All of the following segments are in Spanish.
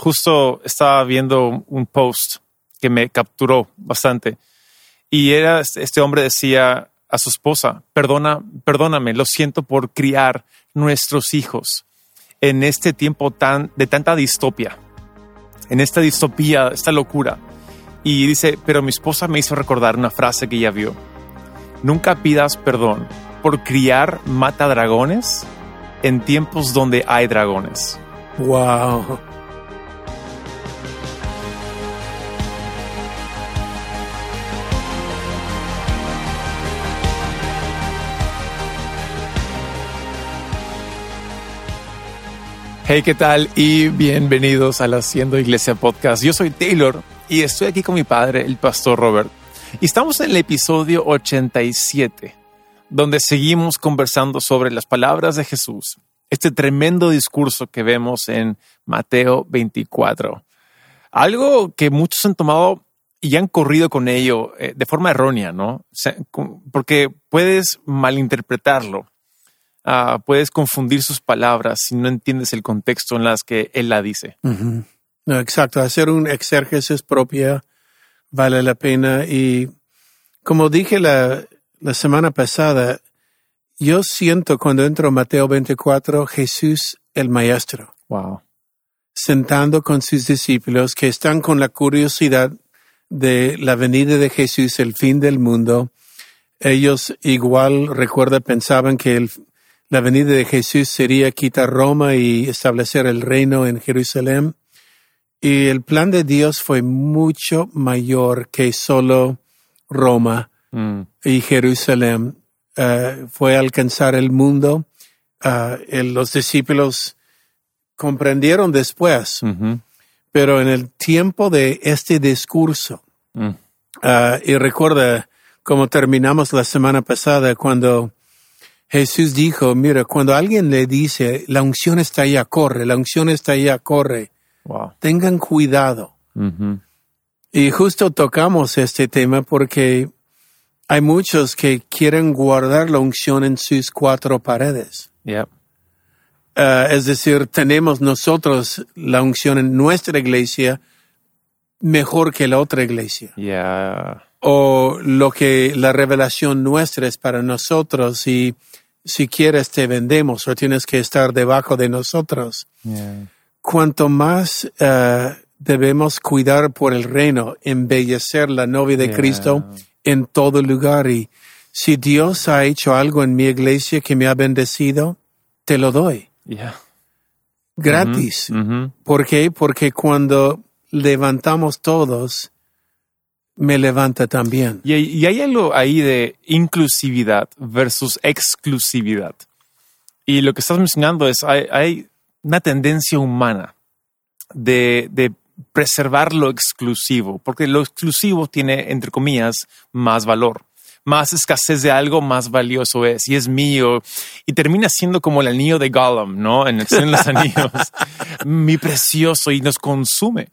justo estaba viendo un post que me capturó bastante y era este hombre decía a su esposa, perdona, perdóname, lo siento por criar nuestros hijos en este tiempo tan de tanta distopia, en esta distopía, esta locura. Y dice, pero mi esposa me hizo recordar una frase que ella vio. Nunca pidas perdón por criar mata dragones en tiempos donde hay dragones. Wow. Hey, ¿qué tal? Y bienvenidos al Haciendo Iglesia Podcast. Yo soy Taylor y estoy aquí con mi padre, el pastor Robert. Y estamos en el episodio 87, donde seguimos conversando sobre las palabras de Jesús, este tremendo discurso que vemos en Mateo 24. Algo que muchos han tomado y han corrido con ello eh, de forma errónea, ¿no? Porque puedes malinterpretarlo Ah, puedes confundir sus palabras si no entiendes el contexto en las que él la dice. exacto, hacer un exérgesis propia vale la pena y como dije la, la semana pasada, yo siento cuando entro a Mateo 24 Jesús el Maestro. Wow. Sentando con sus discípulos que están con la curiosidad de la venida de Jesús, el fin del mundo. Ellos igual, recuerda, pensaban que el, la venida de Jesús sería quitar Roma y establecer el reino en Jerusalén. Y el plan de Dios fue mucho mayor que solo Roma mm. y Jerusalén. Uh, fue alcanzar el mundo. Uh, los discípulos comprendieron después, pero en el tiempo de este discurso, mm. uh, y recuerda cómo terminamos la semana pasada cuando Jesús dijo, mira, cuando alguien le dice, la unción está allá, corre, la unción está allá, corre, tengan cuidado. Y justo tocamos este tema porque hay muchos que quieren guardar la unción en sus cuatro paredes. Uh, es decir, tenemos nosotros la unción en nuestra iglesia mejor que la otra iglesia. O lo que la revelación nuestra es para nosotros y si quieres te vendemos o tienes que estar debajo de nosotros. Cuanto más eh, debemos cuidar por el reino, embellecer la novia de Cristo en todo lugar. Y si Dios ha hecho algo en mi iglesia que me ha bendecido, te lo doy. Gratis. Mm-hmm. Mm-hmm. ¿Por qué? Porque cuando levantamos todos, me levanta también. Y, hay algo ahí de inclusividad versus exclusividad. Y lo que estás mencionando es, hay, una tendencia humana de, preservar lo exclusivo, porque lo exclusivo tiene, entre comillas, más valor. Más escasez de algo, más valioso es, y es mío. Y termina siendo como el anillo de Gollum, ¿no? En, en los anillos. Mi precioso y nos consume.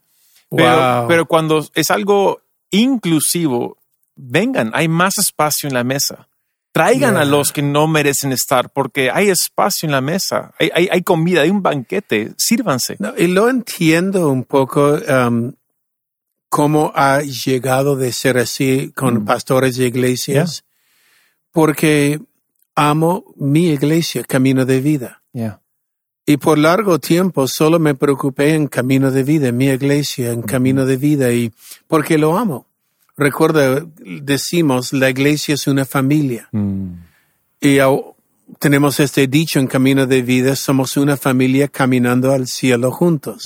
Pero, pero cuando es algo inclusivo, vengan, hay más espacio en la mesa. Traigan a los que no merecen estar porque hay espacio en la mesa, hay, comida, hay un banquete, sírvanse. y lo entiendo un poco um, cómo ha llegado de ser así con mm. pastores de iglesias, porque amo mi iglesia, camino de vida. Y por largo tiempo solo me preocupé en camino de vida, en mi iglesia, en camino de vida, y porque lo amo. Recuerda, decimos, la iglesia es una familia. Mm. Y tenemos este dicho en camino de vida, somos una familia caminando al cielo juntos.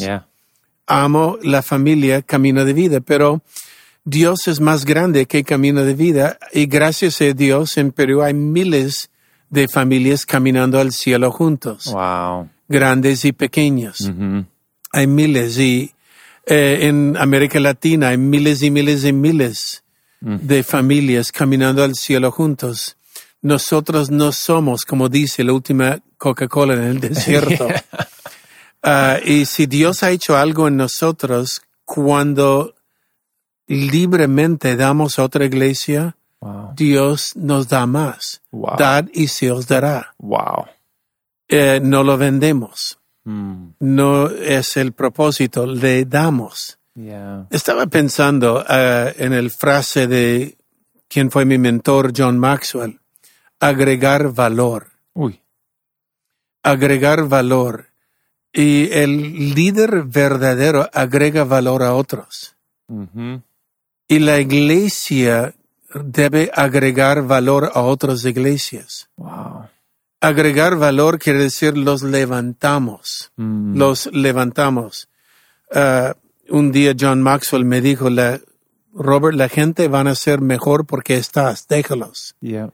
Amo la familia camino de vida, pero Dios es más grande que camino de vida y gracias a Dios en Perú hay miles de familias caminando al cielo juntos. Wow grandes y pequeños. Hay miles y eh, en América Latina hay miles y miles y miles mm. de familias caminando al cielo juntos. Nosotros no somos, como dice la última Coca-Cola en el desierto. Ah, y si Dios ha hecho algo en nosotros, cuando libremente damos a otra iglesia, Dios nos da más. Dad y se os dará. Wow. Eh, no lo vendemos. Mm. no es el propósito, le damos. Yeah. Estaba pensando eh, en el frase de quien fue mi mentor, John Maxwell, agregar valor, Uy. agregar valor. Y el líder verdadero agrega valor a otros. Y la iglesia debe agregar valor a otras iglesias. Wow. Agregar valor quiere decir los levantamos. Mm. los levantamos. Ah, un día John Maxwell me dijo, la, Robert, la gente van a ser mejor porque estás, déjalos. Yeah.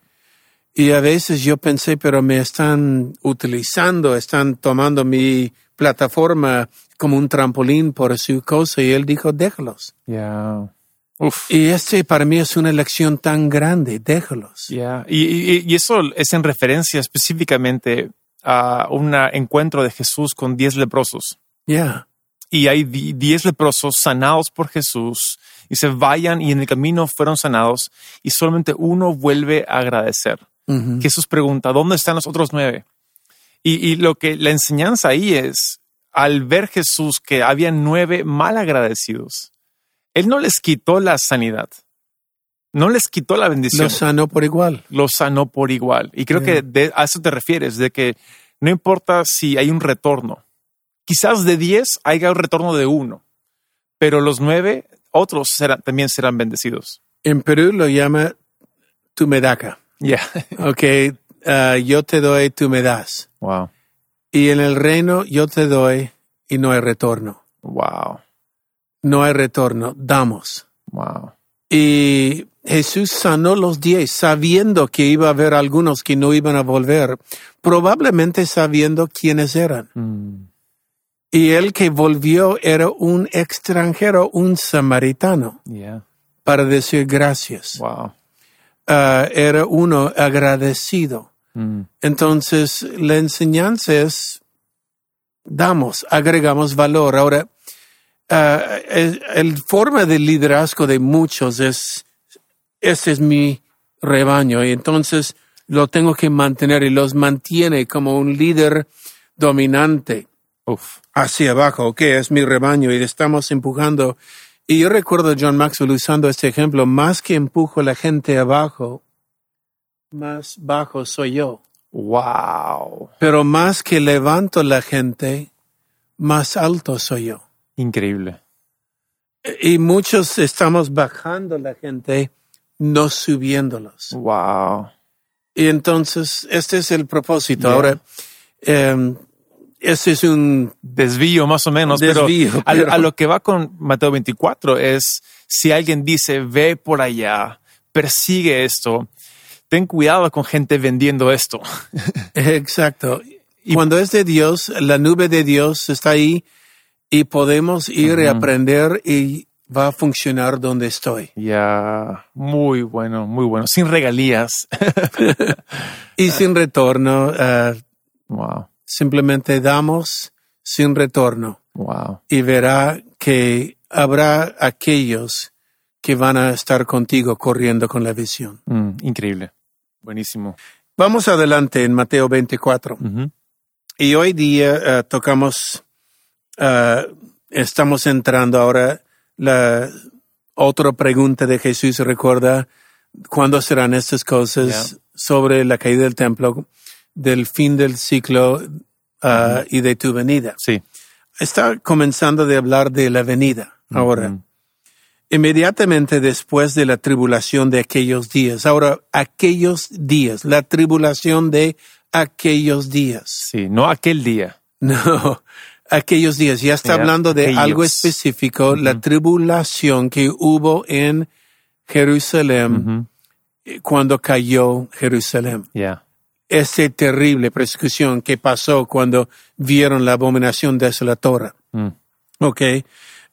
Y a veces yo pensé, pero me están utilizando, están tomando mi plataforma como un trampolín por su cosa. Y él dijo, déjalos. Yeah. Uf. Y este para mí es una lección tan grande, déjalos. Yeah. Y, y- y eso es en referencia específicamente a un encuentro de Jesús con diez leprosos. Ya, Y hay di- diez leprosos sanados por Jesús y se vayan y en el camino fueron sanados y solamente uno vuelve a agradecer. Ujú. Jesús pregunta, ¿dónde están los otros nueve? Y, y lo que la enseñanza ahí es, al ver Jesús que había nueve mal agradecidos, Él no les quitó la sanidad, no les quitó la bendición, Los sanó por igual. los sanó por igual. Y creo que de, a eso te refieres, de que no importa si hay un retorno, quizás de diez haya un retorno de uno, pero los nueve otros serán- también serán bendecidos. En Perú lo llama tú me daca. Yeah. Ok, ah, yo te doy, tú me das. Wow. Y en el reino yo te doy y no hay retorno. Wow. No hay retorno, damos. Wow. Y Jesús sanó los diez sabiendo que iba a haber algunos que no iban a volver, probablemente sabiendo quiénes eran. Mm. Y el que volvió era un extranjero, un samaritano, Yeah. para decir gracias. Wow. Ah, era uno agradecido. Mm. Entonces, la enseñanza es, damos, agregamos valor. Ahora, ah, el, el forma de liderazgo de muchos es, ese es mi rebaño y entonces lo tengo que mantener y los mantiene como un líder dominante Uf. hacia abajo, que es mi rebaño y estamos empujando. Y yo recuerdo a John Maxwell usando este ejemplo, más que empujo a la gente abajo, más bajo soy yo. Wow. Pero más que levanto la gente, más alto soy yo. Increíble. Y muchos estamos bajando la gente, no subiéndolos. Wow. Y entonces, este es el propósito. Yeah. Ahora, eh, este es un Desvío más o menos, Desvío, pero, a- pero- A, lo que va con Mateo 24 es si alguien dice ve por allá, persigue esto, ten cuidado con gente vendiendo esto. Exacto. Y cuando es de Dios, la nube de Dios está ahí y podemos ir y aprender y va a funcionar donde estoy. Ya, muy bueno, muy bueno. Sin regalías. Y sin retorno, eh, wow, simplemente damos sin retorno wow. y verá que habrá aquellos que van a estar contigo corriendo con la visión. Mm, increíble. Buenísimo. Vamos adelante en Mateo 24. Ujú. Y hoy día eh, tocamos, eh, estamos entrando ahora la otra pregunta de Jesús, recuerda, ¿cuándo serán estas cosas Yeah. sobre la caída del templo, del fin del ciclo ah, y de tu venida? Sí. Está comenzando de hablar de la venida ahora. Inmediatamente después de la tribulación de aquellos días. Ahora, aquellos días, la tribulación de aquellos días. Sí, no aquel día. No, aquellos días. Ya está hablando de aquellos. algo específico, la tribulación que hubo en Jerusalén eh, cuando cayó Jerusalén. Ya. Esa terrible persecución que pasó cuando vieron la abominación desoladora. Mm. Ok.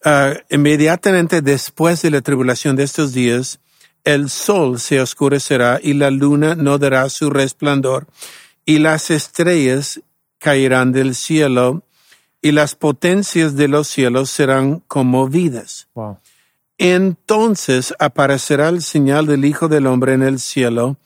Ah, inmediatamente después de la tribulación de estos días, el sol se oscurecerá y la luna no dará su resplandor y las estrellas caerán del cielo y las potencias de los cielos serán conmovidas. Wow. Entonces aparecerá el señal del Hijo del Hombre en el cielo,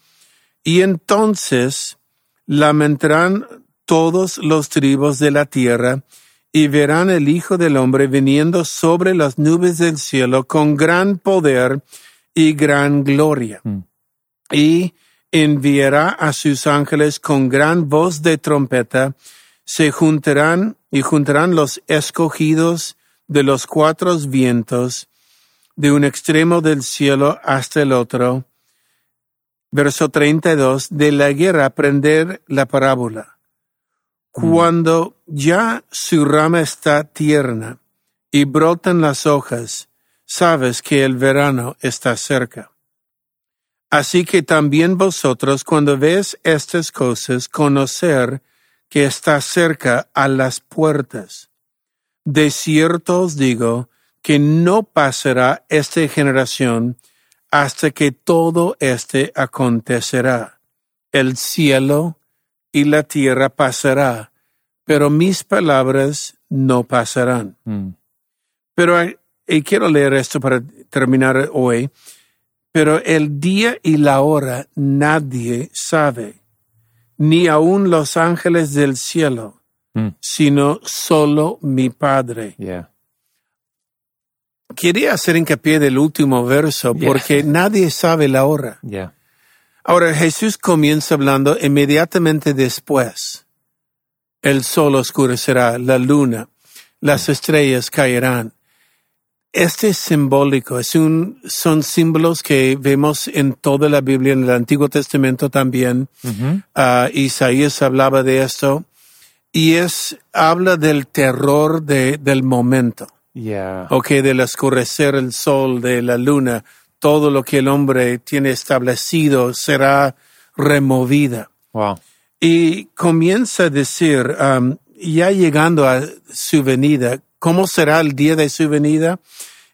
y entonces lamentarán todos los tribus de la tierra, y verán el Hijo del Hombre viniendo sobre las nubes del cielo con gran poder y gran gloria. Mm. Y enviará a sus ángeles con gran voz de trompeta, se juntarán y juntarán los escogidos de los cuatro vientos, de un extremo del cielo hasta el otro. Verso 32, de la guerra aprender la parábola. Cuando ya su rama está tierna y brotan las hojas, sabes que el verano está cerca. Así que también vosotros, cuando ves estas cosas, conocer que está cerca a las puertas. De cierto os digo que no pasará esta generación hasta que todo este acontecerá. El cielo y la tierra pasará, pero mis palabras no pasarán. Mm. Pero y quiero leer esto para terminar hoy. Pero el día y la hora nadie sabe, ni aun los ángeles del cielo, Mm. sino solo mi Padre. Yeah. Quería hacer hincapié del último verso Yeah. porque nadie sabe la hora. Yeah. Ahora Jesús comienza hablando inmediatamente después. El sol oscurecerá, la luna, las estrellas caerán. Este es simbólico, es un, son símbolos que vemos en toda la Biblia, en el Antiguo Testamento también. Mhm. Ah, Isaías hablaba de esto y es, habla del terror de, del momento. Yeah. Ok, del oscurecer el sol, de la luna, todo lo que el hombre tiene establecido será removida. Wow. Y comienza a decir, um, ya llegando a su venida, ¿cómo será el día de su venida?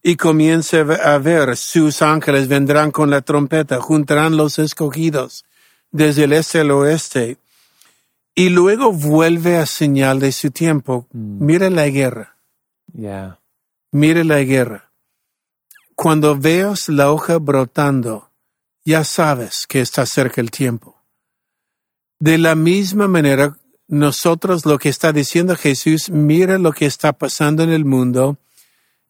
Y comienza a ver, sus ángeles vendrán con la trompeta, juntarán los escogidos desde el este al oeste. Y luego vuelve a señal de su tiempo. Mira la guerra. Yeah. Mire la guerra. Cuando veas la hoja brotando, ya sabes que está cerca el tiempo. De la misma manera, nosotros lo que está diciendo Jesús, mira lo que está pasando en el mundo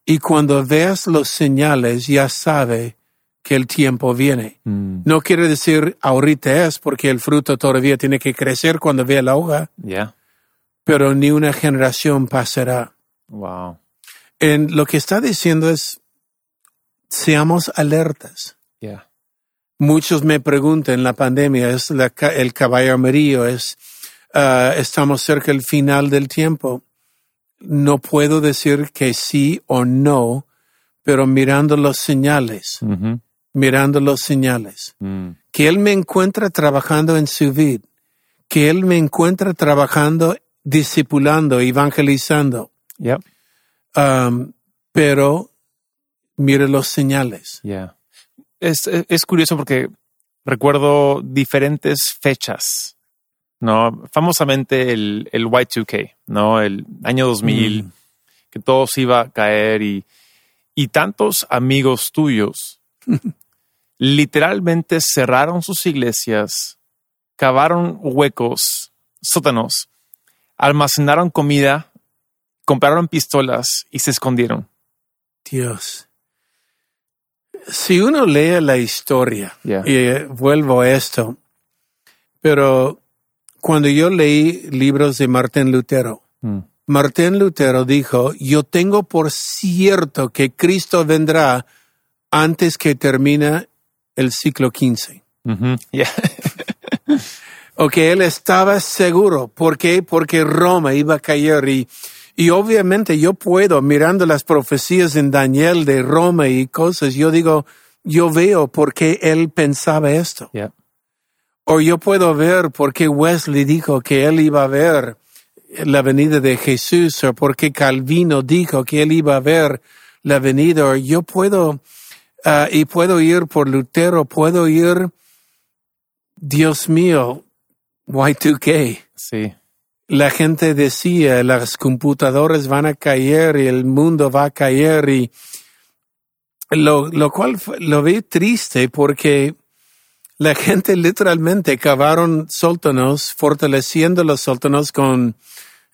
y cuando veas los señales ya sabe que el tiempo viene. Mm. No quiere decir ahorita es porque el fruto todavía tiene que crecer cuando vea la hoja, Yeah. pero ni una generación pasará. Wow. En lo que está diciendo es, seamos alertas. Yeah. Muchos me preguntan, la pandemia es la el caballo amarillo, es, ah, estamos cerca del final del tiempo. No puedo decir que sí o no, pero mirando los señales, mirando los señales, Mm. que Él me encuentra trabajando en su vida, que Él me encuentra trabajando, discipulando, evangelizando, Yep. um, pero mire los señales. Yeah. Es, es curioso porque recuerdo diferentes fechas, ¿no? Famosamente el, el Y2K, ¿no? El año 2000, que todo se iba a caer y, y tantos amigos tuyos literalmente cerraron sus iglesias, cavaron huecos, sótanos, almacenaron comida, compraron pistolas y se escondieron. Dios. Si uno lee la historia, Yeah. y vuelvo a esto, pero cuando yo leí libros de Martín Lutero, Mm. Martín Lutero dijo, yo tengo por cierto que Cristo vendrá antes que termine el siglo XV. Mhm. Yeah. O que él estaba seguro. ¿Por qué? Porque Roma iba a caer y, y obviamente yo puedo, mirando las profecías en Daniel de Roma y cosas, yo digo, yo veo por qué él pensaba esto. yeah. O yo puedo ver por qué Wesley dijo que él iba a ver la venida de Jesús, o por qué Calvino dijo que él iba a ver la venida. O yo puedo, ah, y puedo ir por Lutero, puedo ir, Dios mío, Y2K. Sí. La gente decía, las computadoras van a caer y el mundo va a caer y lo, lo cual lo vi triste porque La gente literalmente cavaron sótanos, fortaleciendo los sótanos con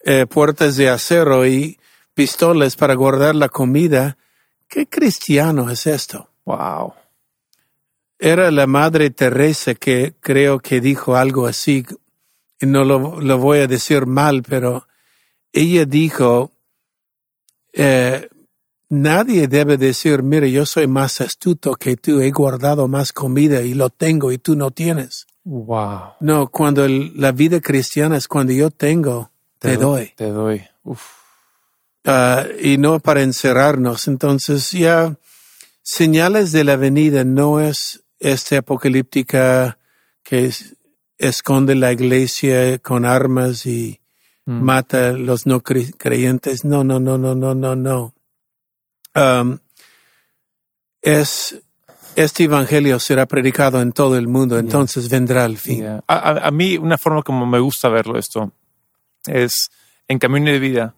eh, puertas de acero y pistolas para guardar la comida. ¿Qué cristiano es esto? Wow. Era la Madre Teresa que creo que dijo algo así, y no lo, lo voy a decir mal, pero ella dijo, eh, nadie debe decir, mire, yo soy más astuto que tú, he guardado más comida y lo tengo y tú no tienes. Wow. No, cuando el- la vida cristiana es cuando yo tengo, te, doy. Te doy. Uf. Ah, y no para encerrarnos. Entonces ya señales de la venida no es esta apocalíptica que es- esconde la iglesia con armas y Mm. mata a los no cre- creyentes. No, no, no, no, no, no, no. Um, es este evangelio será predicado en todo el mundo, entonces vendrá el fin. Yeah. A- a mí, una forma como me gusta verlo esto es en Camino de Vida,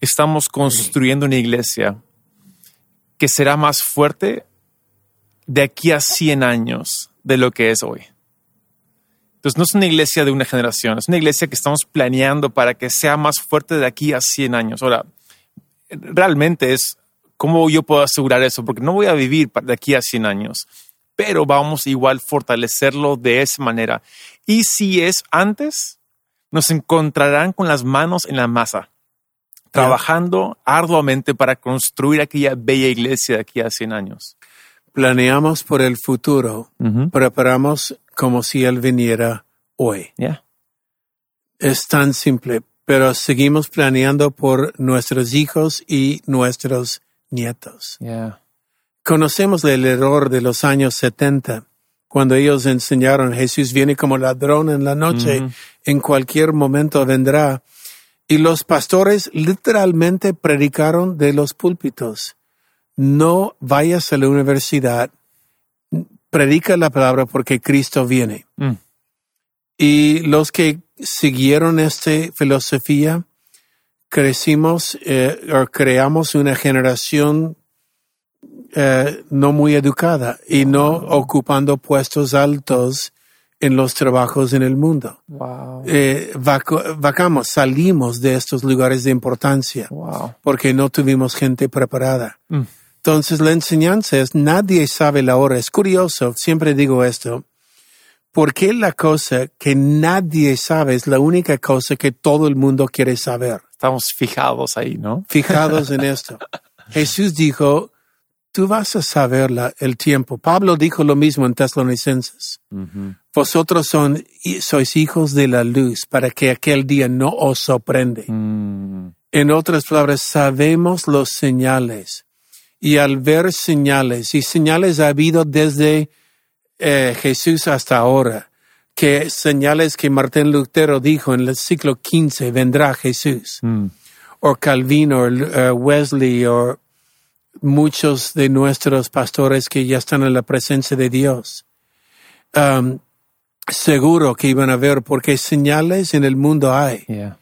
estamos construyendo una iglesia que será más fuerte de aquí a 100 años de lo que es hoy. Entonces, no es una iglesia de una generación, es una iglesia que estamos planeando para que sea más fuerte de aquí a 100 años. Ahora, realmente es cómo yo puedo asegurar eso, porque no voy a vivir de aquí a 100 años, pero vamos igual fortalecerlo de esa manera. Y si es antes, nos encontrarán con las manos en la masa, trabajando arduamente para construir aquella bella iglesia de aquí a 100 años. Planeamos por el futuro, preparamos como si Él viniera hoy. Yeah. Es tan simple, pero seguimos planeando por nuestros hijos y nuestros nietos. Yeah. Conocemos el error de los años 70, cuando ellos enseñaron Jesús viene como ladrón en la noche, en cualquier momento vendrá. Y los pastores literalmente predicaron de los púlpitos. No vayas a la universidad, predica la palabra porque Cristo viene. Mm. Y los que siguieron esta filosofía, crecimos eh, o creamos una generación eh, no muy educada y no ocupando puestos altos en los trabajos en el mundo. Wow. Eh, vacamos, salimos de estos lugares de importancia Wow. porque no tuvimos gente preparada. Mm. Entonces la enseñanza es nadie sabe la hora. Es curioso, siempre digo esto. ¿Por qué la cosa que nadie sabe es la única cosa que todo el mundo quiere saber? Estamos fijados ahí, ¿no? Fijados en esto. Jesús dijo, tú vas a saber la- el tiempo. Pablo dijo lo mismo en Tesalonicenses. Vosotros son, sois hijos de la luz para que aquel día no os sorprende. Mm. En otras palabras, sabemos los señales. Y al ver señales, y señales ha habido desde eh, Jesús hasta ahora, que señales que Martín Lutero dijo en el siglo XV, vendrá Jesús, Mm. o Calvin, o eh, Wesley, o muchos de nuestros pastores que ya están en la presencia de Dios. Um, seguro que iban a ver, porque señales en el mundo hay. Yeah.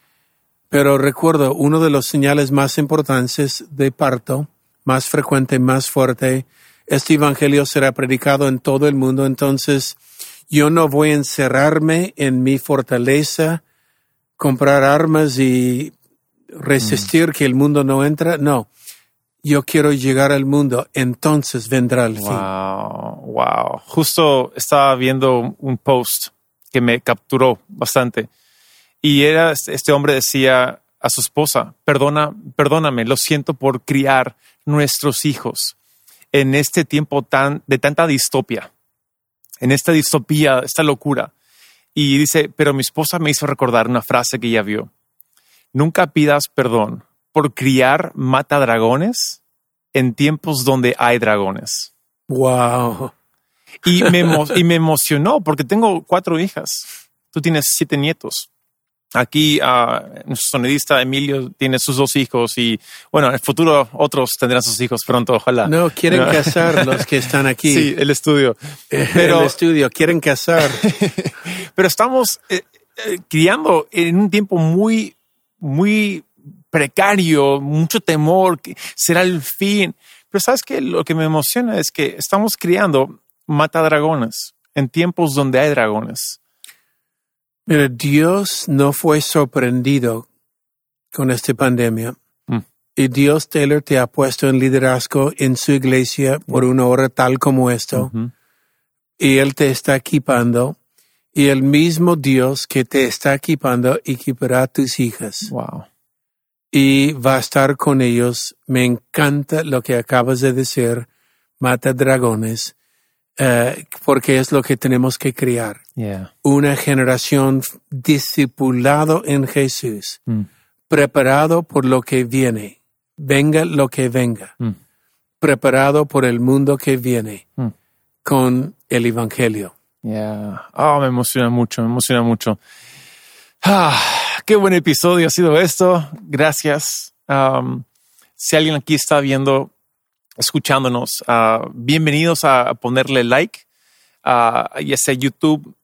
Pero recuerdo, uno de los señales más importantes de parto, más frecuente, más fuerte, este evangelio será predicado en todo el mundo, entonces yo no voy a encerrarme en mi fortaleza, comprar armas y resistir que el mundo no entra. No, yo quiero llegar al mundo, entonces vendrá el fin. Wow, wow. Justo estaba viendo un post que me capturó bastante. Y era este hombre decía a su esposa, perdona, perdóname, lo siento por criar nuestros hijos en este tiempo tan de tanta distopia, en esta distopía, esta locura. Y dice, pero mi esposa me hizo recordar una frase que ella vio. Nunca pidas perdón por criar mata dragones en tiempos donde hay dragones. Wow. Y me, y me emocionó porque tengo cuatro hijas. Tú tienes siete nietos. Aquí ah, nuestro sonidista Emilio tiene sus dos hijos y bueno, en el futuro otros tendrán sus hijos pronto, ojalá. No, quieren No. casar los que están aquí. Sí, el estudio. Pero, Pero- el estudio, quieren casar. Pero estamos eh, eh, criando en un tiempo muy, muy precario, mucho temor, que será el fin. Pero sabes que lo que me emociona es que estamos criando matadragones en tiempos donde hay dragones? Mira, Dios no fue sorprendido con esta pandemia. Mm. Y Dios, Taylor, te ha puesto en liderazgo en su iglesia por una hora tal como esto. Y Él te está equipando. Y el mismo Dios que te está equipando equipará a tus hijas. Wow. Y va a estar con ellos. Me encanta lo que acabas de decir. Mata dragones. Eh, porque es lo que tenemos que. Yeah. Una generación discipulado en Jesús. Mm. preparado por lo que viene, venga lo que venga, Mm. preparado por el mundo que viene Mm. con el Evangelio. Yeah. Ah, me emociona mucho, me emociona mucho. Ah, qué buen episodio ha sido esto. Gracias. Um, si alguien aquí está viendo, escuchándonos, ah, bienvenidos a ponerle like, ah, ya sea YouTube,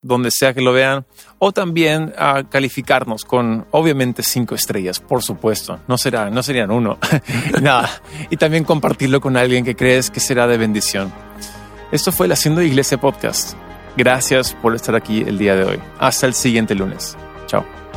donde sea que lo vean, o también a calificarnos con, obviamente, cinco estrellas, por supuesto. No será, no serían uno. Nada. Y también compartirlo con alguien que crees que será de bendición. Esto fue el Haciendo Iglesia Podcast. Gracias por estar aquí el día de hoy. Hasta el siguiente lunes. Chao.